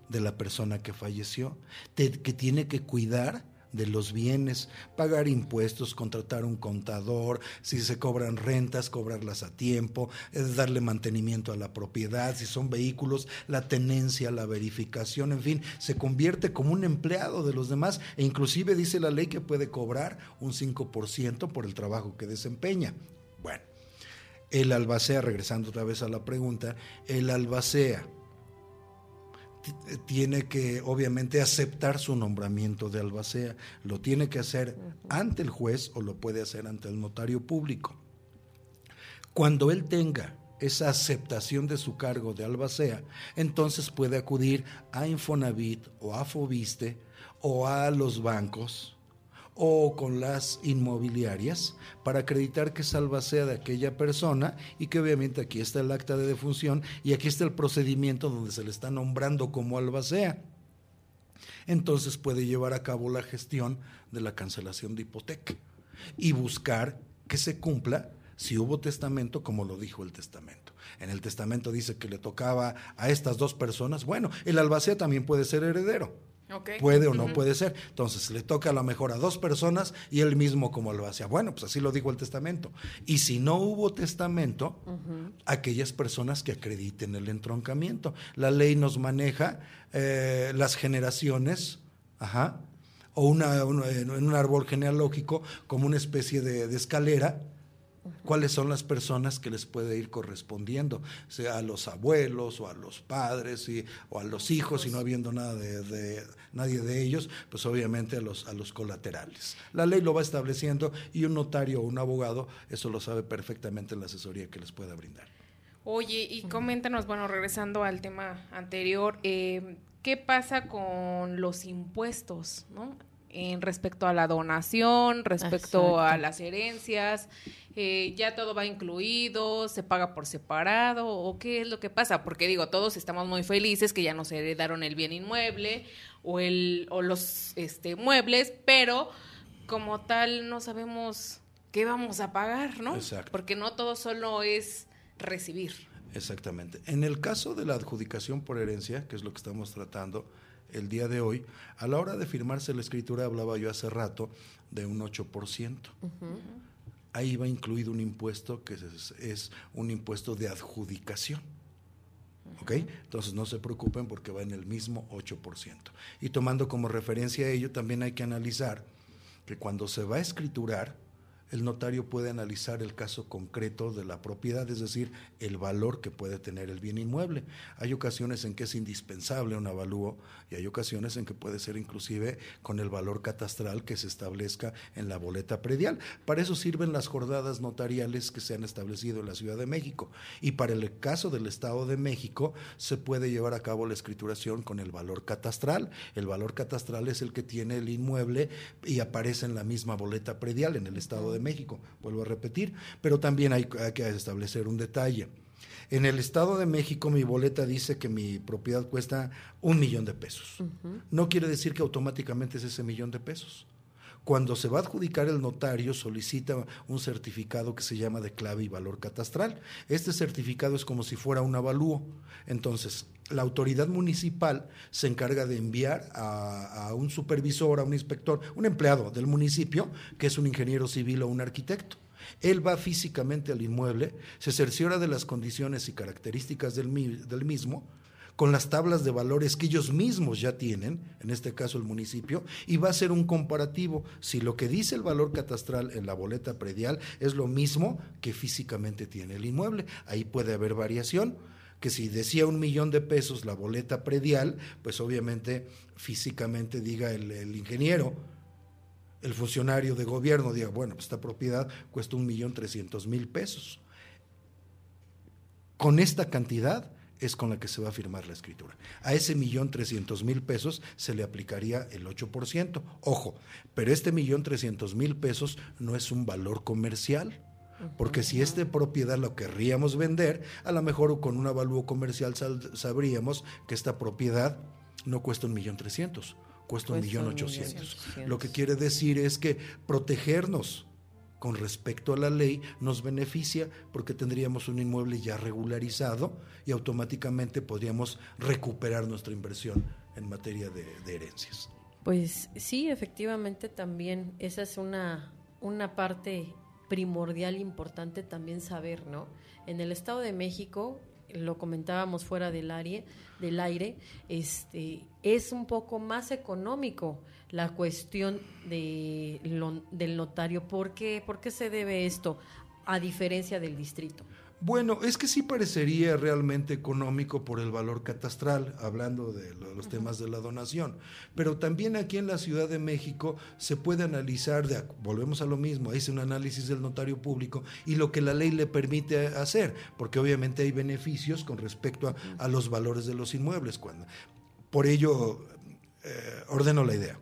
de la persona que falleció, que tiene que cuidar de los bienes, pagar impuestos, contratar un contador, si se cobran rentas, cobrarlas a tiempo, darle mantenimiento a la propiedad, si son vehículos, la tenencia, la verificación, en fin, se convierte como un empleado de los demás e inclusive dice la ley que puede cobrar un 5% por el trabajo que desempeña. Bueno, el albacea, regresando otra vez a la pregunta, el albacea t- tiene que obviamente aceptar su nombramiento de albacea, lo tiene que hacer ante el juez o lo puede hacer ante el notario público. Cuando él tenga esa aceptación de su cargo de albacea, entonces puede acudir a Infonavit o a Fobiste o a los bancos o con las inmobiliarias para acreditar que es albacea de aquella persona y que obviamente aquí está el acta de defunción y aquí está el procedimiento donde se le está nombrando como albacea. Entonces puede llevar a cabo la gestión de la cancelación de hipoteca y buscar que se cumpla si hubo testamento como lo dijo el testamento. En el testamento dice que le tocaba a estas dos personas. Bueno, el albacea también puede ser heredero. Puede o no puede ser. Entonces le toca a lo mejor a dos personas y él mismo como albacea. Bueno, pues así lo dijo el testamento. Y si no hubo testamento, aquellas personas que acrediten el entroncamiento. La ley nos maneja eh, las generaciones, ajá, o una, en un árbol genealógico como una especie de, de escalera cuáles son las personas que les puede ir correspondiendo, sea a los abuelos o a los padres y, o a los hijos, y no habiendo nada de, de- nadie de ellos, pues obviamente a los, a los colaterales. La ley lo va estableciendo y un notario o un abogado eso lo sabe perfectamente en la asesoría que les pueda brindar. Oye, y coméntanos, bueno, regresando al tema anterior, eh, ¿qué pasa con los impuestos, no? En respecto a la donación, respecto Exacto. a las herencias, eh, ya todo va incluido, se paga por separado, o qué es lo que pasa, porque digo, todos estamos muy felices que ya nos heredaron el bien inmueble o el o los este muebles, pero como tal no sabemos qué vamos a pagar, ¿no? Exacto. Porque no todo solo es recibir. Exactamente. En el caso de la adjudicación por herencia, que es lo que estamos tratando el día de hoy, a la hora de firmarse la escritura, hablaba yo hace rato de un 8%. Ahí va incluido un impuesto que es, es un impuesto de adjudicación. ¿Ok? Entonces no se preocupen porque va en el mismo 8%. Y tomando como referencia a ello, también hay que analizar que cuando se va a escriturar, el notario puede analizar el caso concreto de la propiedad, es decir, el valor que puede tener el bien inmueble. Hay ocasiones en que es indispensable un avalúo y hay ocasiones en que puede ser inclusive con el valor catastral que se establezca en la boleta predial. Para eso sirven las jornadas notariales que se han establecido en la Ciudad de México. Y para el caso del Estado de México se puede llevar a cabo la escrituración con el valor catastral. El valor catastral es el que tiene el inmueble y aparece en la misma boleta predial en el Estado de México. Vuelvo a repetir, pero también hay, hay que establecer un detalle. En el Estado de México mi boleta dice que mi propiedad cuesta un millón de pesos. No quiere decir que automáticamente es ese millón de pesos. Cuando se va a adjudicar el notario solicita un certificado que se llama de clave y valor catastral. Este certificado es como si fuera un avalúo. Entonces, la autoridad municipal se encarga de enviar a, un supervisor, a un inspector, un empleado del municipio, que es un ingeniero civil o un arquitecto. Él va físicamente al inmueble, se cerciora de las condiciones y características del, del mismo, con las tablas de valores que ellos mismos ya tienen, en este caso el municipio, y va a hacer un comparativo si lo que dice el valor catastral en la boleta predial es lo mismo que físicamente tiene el inmueble. Ahí puede haber variación, que si decía un millón de pesos la boleta predial, pues obviamente físicamente diga el, el ingeniero, el funcionario de gobierno diga, bueno, pues esta propiedad cuesta un millón trescientos mil pesos. Con esta cantidad es con la que se va a firmar la escritura. A ese millón trescientos mil pesos se le aplicaría el 8%. Ojo, pero este millón trescientos mil pesos no es un valor comercial. Porque si esta propiedad lo querríamos vender, a lo mejor con un avalúo comercial sabríamos que esta propiedad no cuesta un millón trescientos, cuesta un millón ochocientos. Lo que quiere decir es que protegernos con respecto a la ley nos beneficia porque tendríamos un inmueble ya regularizado y automáticamente podríamos recuperar nuestra inversión en materia de, herencias. Pues sí, efectivamente también esa es una, una parte primordial importante también saber, ¿no? En el Estado de México, lo comentábamos fuera del aire, del aire, este es un poco más económico la cuestión de lo- del notario. ¿Por qué? ¿Por qué se debe esto? A diferencia del distrito. Bueno, es que sí parecería realmente económico por el valor catastral, hablando de lo- los temas de la donación. Pero también aquí en la Ciudad de México se puede analizar, de, volvemos a lo mismo, hice un análisis del notario público y lo que la ley le permite hacer, porque obviamente hay beneficios con respecto a, a los valores de los inmuebles. Cuando, por ello, eh, ordeno la idea.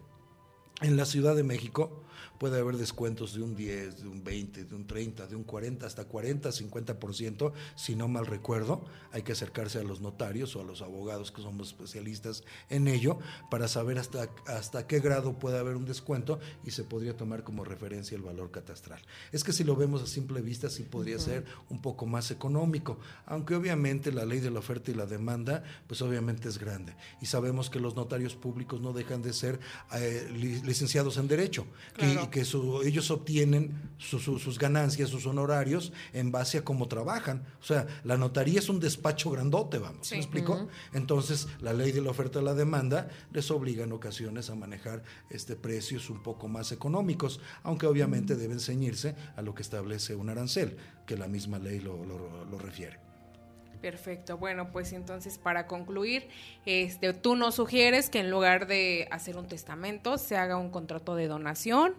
En la Ciudad de México puede haber descuentos de un 10, de un 20, de un 30, de un 40, hasta 40, 50%, si no mal recuerdo. Hay que acercarse a los notarios o a los abogados que somos especialistas en ello para saber hasta, hasta qué grado puede haber un descuento y se podría tomar como referencia el valor catastral. Es que si lo vemos a simple vista, sí podría ser un poco más económico, aunque obviamente la ley de la oferta y la demanda, pues obviamente es grande. Y sabemos que los notarios públicos no dejan de ser eh, li- licenciados en Derecho, que, que ellos obtienen sus ganancias, sus honorarios en base a cómo trabajan. O sea, la notaría es un despacho grandote, vamos, ¿me explico? Entonces, la ley de la oferta y la demanda les obliga en ocasiones a manejar este precios un poco más económicos, aunque obviamente deben ceñirse a lo que establece un arancel, que la misma ley lo, lo refiere. Perfecto. Bueno, pues entonces para concluir, este, tú nos sugieres que en lugar de hacer un testamento se haga un contrato de donación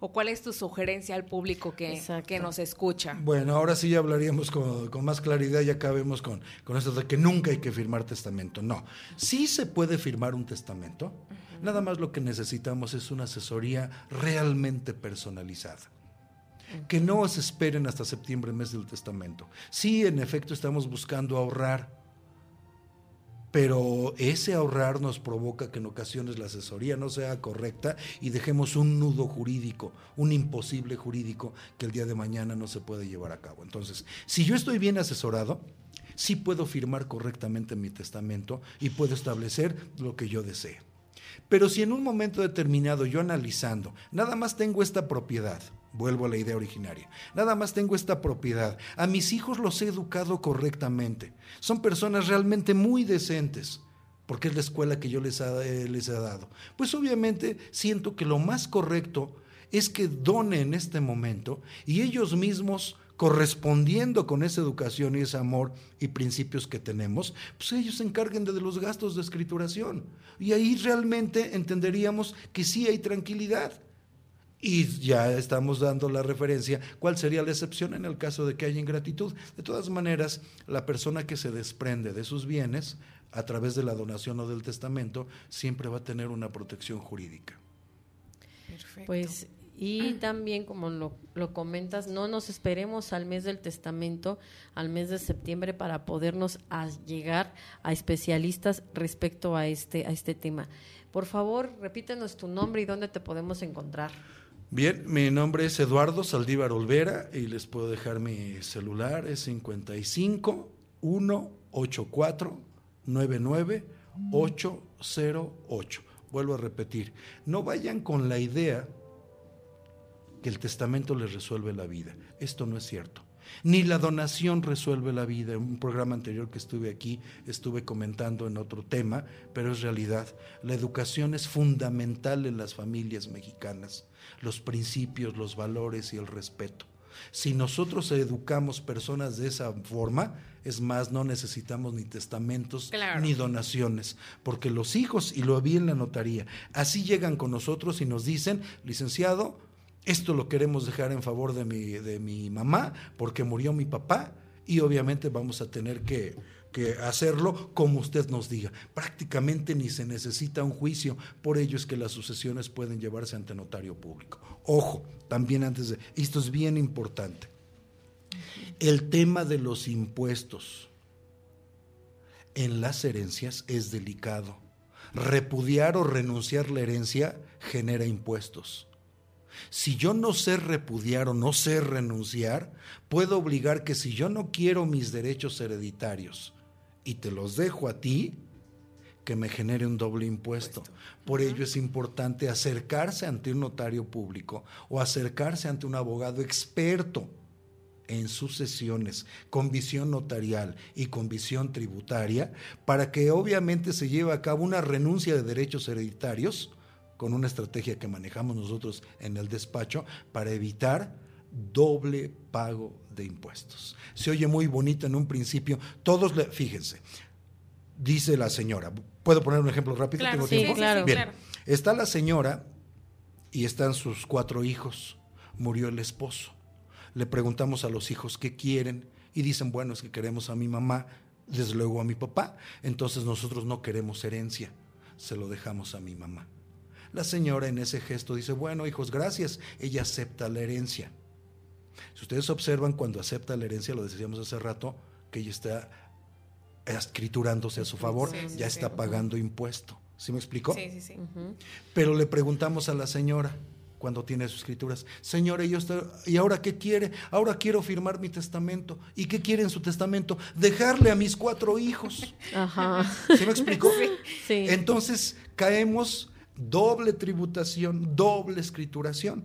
o cuál es tu sugerencia al público que, que nos escucha. Bueno, ahora sí ya hablaríamos con, más claridad, ya acabemos con, con esto de que nunca hay que firmar testamento. No, sí se puede firmar un testamento, nada más lo que necesitamos es una asesoría realmente personalizada que no se esperen hasta septiembre, mes del testamento. Sí, en efecto, estamos buscando ahorrar, pero ese ahorrar nos provoca que en ocasiones la asesoría no sea correcta y dejemos un nudo jurídico, un imposible jurídico que el día de mañana no se puede llevar a cabo. Entonces, si yo estoy bien asesorado, sí puedo firmar correctamente mi testamento y puedo establecer lo que yo desee. Pero si en un momento determinado yo analizando, nada más tengo esta propiedad, Vuelvo a la idea originaria. Nada más tengo esta propiedad. A mis hijos los he educado correctamente. Son personas realmente muy decentes, porque es la escuela que yo les, eh, les he dado. Pues obviamente siento que lo más correcto es que donen en este momento y ellos mismos correspondiendo con esa educación y ese amor y principios que tenemos, pues ellos se encarguen de los gastos de escrituración. Y ahí realmente entenderíamos que sí hay tranquilidad. Y ya estamos dando la referencia, cuál sería la excepción en el caso de que haya ingratitud. De todas maneras, la persona que se desprende de sus bienes a través de la donación o del testamento siempre va a tener una protección jurídica. Perfecto. Pues y también, como lo, lo, comentas, no nos esperemos al mes del testamento, al mes de septiembre, para podernos llegar a especialistas respecto a este, a este tema. Por favor, repítenos tu nombre y dónde te podemos encontrar. Bien, mi nombre es Eduardo Saldívar Olvera y les puedo dejar mi celular, es 55 184 99 808. Vuelvo a repetir, no vayan con la idea que el testamento les resuelve la vida. Esto no es cierto. Ni la donación resuelve la vida. En un programa anterior que estuve aquí estuve comentando en otro tema, pero es realidad. La educación es fundamental en las familias mexicanas. Los principios, los valores y el respeto. Si nosotros educamos personas de esa forma, es más, no necesitamos ni testamentos ni donaciones, porque los hijos, y lo vi en la notaría, así llegan con nosotros y nos dicen, licenciado, esto lo queremos dejar en favor de mi, de mi mamá porque murió mi papá y obviamente vamos a tener que, que hacerlo como usted nos diga. Prácticamente ni se necesita un juicio, por ello es que las sucesiones pueden llevarse ante notario público. Ojo, también antes de, esto es bien importante, el tema de los impuestos en las herencias es delicado. Repudiar o renunciar la herencia genera impuestos. Si yo no sé repudiar o no sé renunciar, puedo obligar que si yo no quiero mis derechos hereditarios y te los dejo a ti, que me genere un doble impuesto. Por ello es importante acercarse ante un notario público o acercarse ante un abogado experto en sucesiones con visión notarial y con visión tributaria para que obviamente se lleve a cabo una renuncia de derechos hereditarios con una estrategia que manejamos nosotros en el despacho para evitar doble pago de impuestos. Se oye muy bonito en un principio, todos, le, fíjense, dice la señora, ¿puedo poner un ejemplo rápido? Claro, sí, Claro. Bien, está la señora y están sus cuatro hijos, murió el esposo. Le preguntamos a los hijos qué quieren y dicen, bueno, es que queremos a mi mamá, desde luego a mi papá, entonces nosotros no queremos herencia, se lo dejamos a mi mamá. La señora en ese gesto dice, bueno, hijos, gracias. Ella acepta la herencia. Si ustedes observan, cuando acepta la herencia, lo decíamos hace rato, que ella está escriturándose a su favor, ya está pagando impuesto. ¿Sí me explicó? Sí, sí, sí. Pero le preguntamos a la señora, cuando tiene sus escrituras, señora, ¿y, ¿y ahora qué quiere? Ahora quiero firmar mi testamento. ¿Y qué quiere en su testamento? Dejarle a mis cuatro hijos. Ajá. ¿Sí me explicó? Sí. Entonces caemos doble tributación, doble escrituración.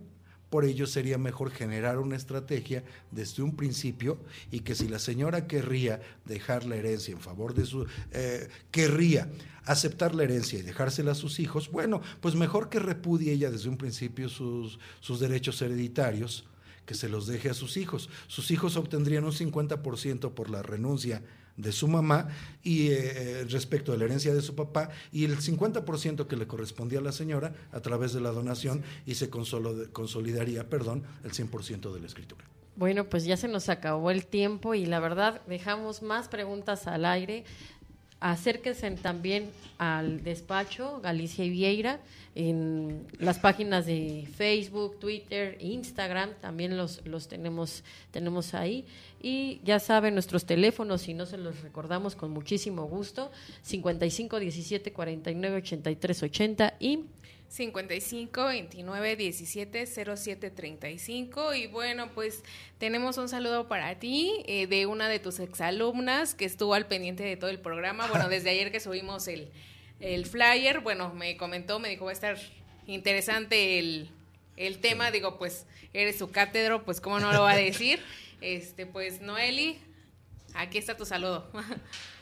Por ello sería mejor generar una estrategia desde un principio y que si la señora querría dejar la herencia en favor de su... Eh, querría aceptar la herencia y dejársela a sus hijos, bueno, pues mejor que repudie ella desde un principio sus, sus derechos hereditarios, que se los deje a sus hijos. Sus hijos obtendrían un 50% por la renuncia de su mamá y eh, respecto de la herencia de su papá y el 50% que le correspondía a la señora a través de la donación y se consolidaría, perdón, el 100% de la escritura. Bueno, pues ya se nos acabó el tiempo y la verdad dejamos más preguntas al aire acérquense también al despacho Galicia y Vieira en las páginas de Facebook, Twitter, Instagram, también los, los tenemos, tenemos ahí. Y ya saben nuestros teléfonos, si no se los recordamos con muchísimo gusto, 55 17 49 83 80 y 55 29 17 07 35 y bueno pues tenemos un saludo para ti eh, de una de tus exalumnas que estuvo al pendiente de todo el programa. Bueno desde ayer que subimos el, el flyer bueno me comentó me dijo va a estar interesante el, el tema digo pues eres su cátedro pues cómo no lo va a decir este pues Noeli aquí está tu saludo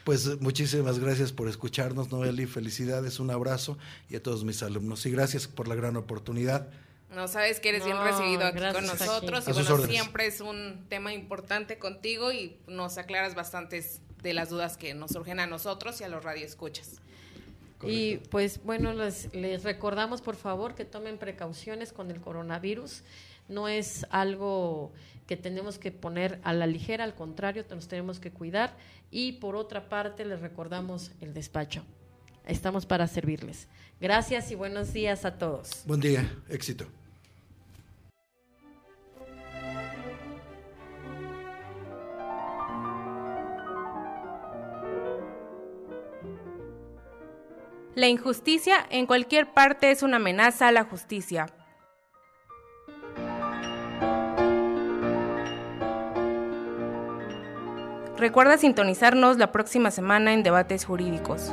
Pues muchísimas gracias por escucharnos, Noeli. Felicidades, un abrazo y a todos mis alumnos. Y gracias por la gran oportunidad. No sabes que eres bien recibido aquí con nosotros. Y bueno, siempre es un tema importante contigo y nos aclaras bastantes de las dudas que nos surgen a nosotros y a los radioescuchas. Y pues bueno, les, les recordamos por favor que tomen precauciones con el coronavirus. No es algo que tenemos que poner a la ligera, al contrario, nos tenemos que cuidar. Y por otra parte, les recordamos el despacho. Estamos para servirles. Gracias y buenos días a todos. Buen día, éxito. La injusticia en cualquier parte es una amenaza a la justicia. Recuerda sintonizarnos la próxima semana en Debates Jurídicos.